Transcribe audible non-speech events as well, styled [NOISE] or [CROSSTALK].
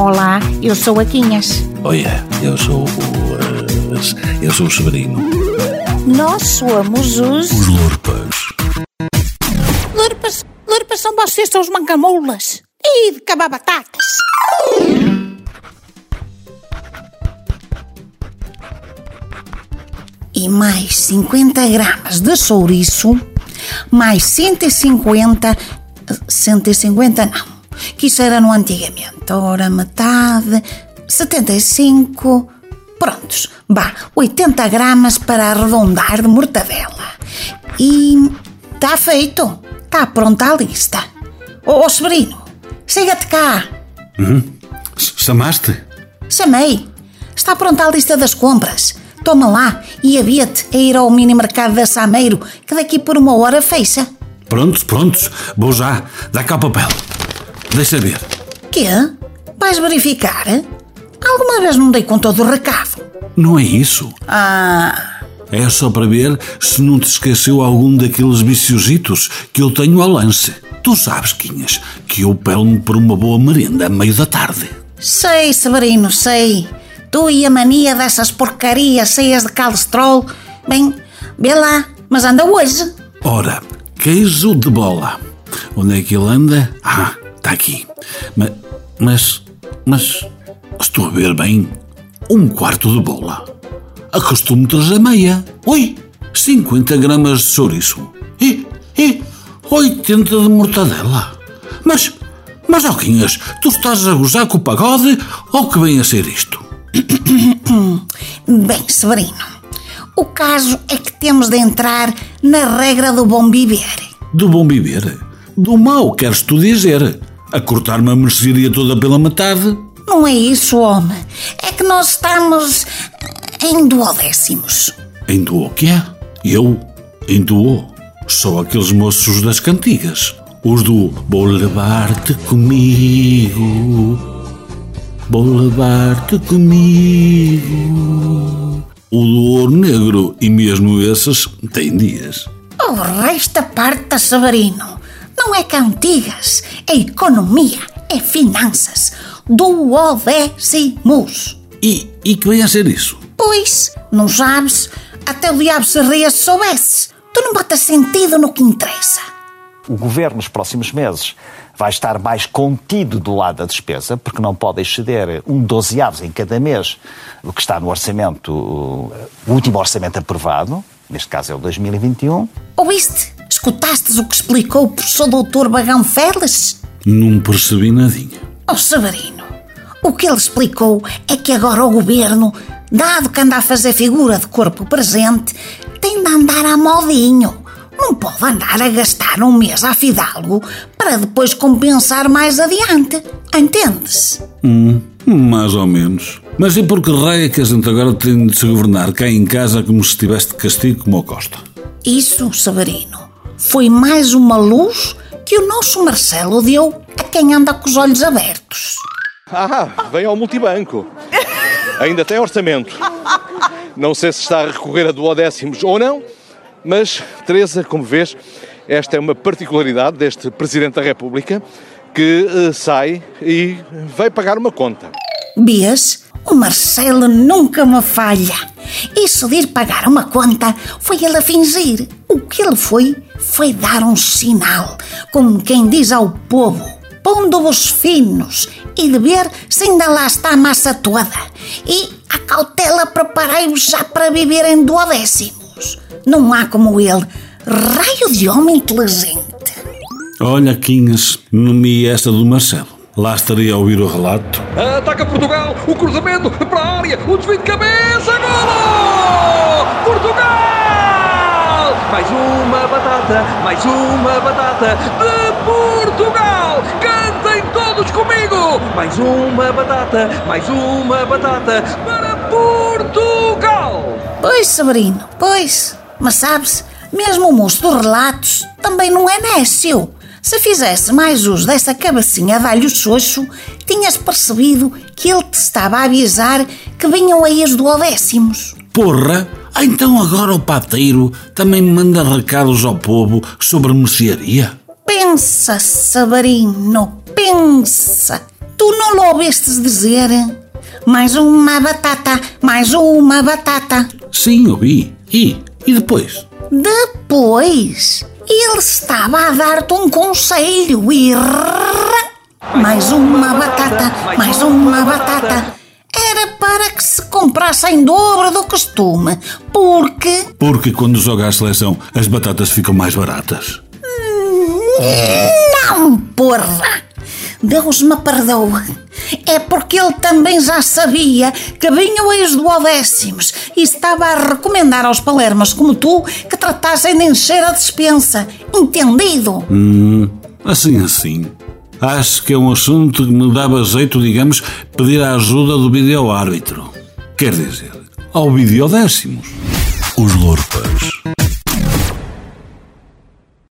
Olá, eu sou a Quinhas. Olha, eu sou o. eh, eu sou o Severino. Nós somos os. Os Lurpas. Lurpas, lurpas são vocês, são os mancamoulas. E de cabar batatas. E mais 50 gramas de chouriço, mais 150. 150 não, que isso era no antigamente. Ora, metade. 75. Prontos, vá, 80 gramas para arredondar de mortadela. E está feito. Está pronta a lista. Ô, oh, Severino, chega-te cá. S- Chamaste? Chamei. Está pronta a lista das compras. Toma lá e havia-te a ir ao mini mercado da Sameiro, que daqui por uma hora fecha. Prontos, prontos. Vou já. Dá cá o papel. Deixa ver. Quê? Vais verificar? Alguma vez não dei conta do recado. Não é isso. Ah, É só para ver se não te esqueceu algum daqueles viciositos que eu tenho ao lance. Tu sabes, Quinhas, que eu pelo-me por uma boa merenda a meio da tarde. sei, Severino, sei. Tu e a mania dessas porcarias cheias de colesterol. Bem, vê lá, mas anda hoje. Ora, queijo de bola. Onde é que ele anda? Ah, está aqui. Ma- Mas, mas, estou a ver bem, um quarto de bola. Acostumo trazer meia. Oi, 50 gramas de chouriço. E, e, 80 de mortadela. Mas, mas, Alquinhas, tu estás a gozar com o pagode ou que vem a ser isto? [COUGHS] Bem, Severino, o caso é que temos de entrar na regra do bom viver. Do bom viver. Do mal, queres tu dizer. A cortar-me a mercearia toda pela metade. Não é isso, homem. É que nós estamos em duodécimos. Em duo o quê? Eu? Em duo? Só aqueles moços das cantigas. Os do Vou levar-te comigo. Vou levar-te comigo. O do ouro negro e mesmo esses têm dias. O resto parte, Severino. Não é cantigas, é economia, é finanças. Duodécimos. E, e que vem a ser isso? Pois, não sabes? Até o diabo se ria se soubesse. Tu não botas sentido no que interessa. O governo, nos próximos meses, vai estar mais contido do lado da despesa, porque não pode exceder um dozeavos em cada mês do que está no orçamento, o último orçamento aprovado, neste caso é o 2021. Ouviste? Escutastes o que explicou o professor doutor Bagão Félix? Não percebi nadinha. Ó Severino, o que ele explicou é que agora o governo, dado que anda a fazer figura de corpo presente, tem de andar a modinho. Não pode andar a gastar um mês a fidalgo para depois compensar mais adiante. Entendes? Hum, mais ou menos. Mas e por que raio é que a gente agora tem de se governar cá em casa como se estivesse de castigo como o Costa? Isso, Severino, foi mais uma luz que o nosso Marcelo deu a quem anda com os olhos abertos. Ah, vem ao multibanco. Ainda tem orçamento. Não sei se está a recorrer a duodécimos ou não, mas, Teresa, como vês, esta é uma particularidade deste Presidente da República que eh, sai e vai pagar uma conta. Bias, o Marcelo nunca me falha. Isso de ir pagar uma conta foi ele a fingir. O que ele foi, foi dar um sinal, como quem diz ao povo, pondo-vos finos e de ver se ainda lá está a massa toda. E, a cautela, preparai-vos já para viver em duodécimos. Não há como ele, raio de homem inteligente. Olha, Quinhas, nome esta do Marcelo. Lá estaria a ouvir o relato. Ataca Portugal, o cruzamento para a área, o desvio de cabeça, golo! Portugal! Mais uma batata, mais uma batata de Portugal! Cantem todos comigo! Mais uma batata, mais uma batata para Portugal! Pois, Severino, pois. Mas sabes, mesmo o moço dos relatos também não é nécio. Se fizesse mais uso dessa cabecinha de alho xoxo, tinhas percebido que ele te estava a avisar que vinham aí os duodécimos. Porra! Ah, então agora o pateiro também manda recados ao povo sobre mercearia? Pensa, Severino, pensa. Tu não lo ouvestes dizer? Mais uma batata, mais uma batata. Sim, ouvi. E? E depois? Depois, ele estava a dar-te um conselho e. Mais uma batata, mais uma batata. Era para que se comprasse em dobro do costume, porque. Porque quando joga a seleção as batatas ficam mais baratas. Não, porra! Deus me perdoa. É porque ele também já sabia que vinha o ex do Odécimos e estava a recomendar aos palermas como tu que tratassem de encher a despensa. Entendido? Hum, assim assim. Acho que é um assunto que me dava jeito, digamos, pedir a ajuda do vídeo-árbitro. Quer dizer, ao vídeo décimos. Os Lorpas.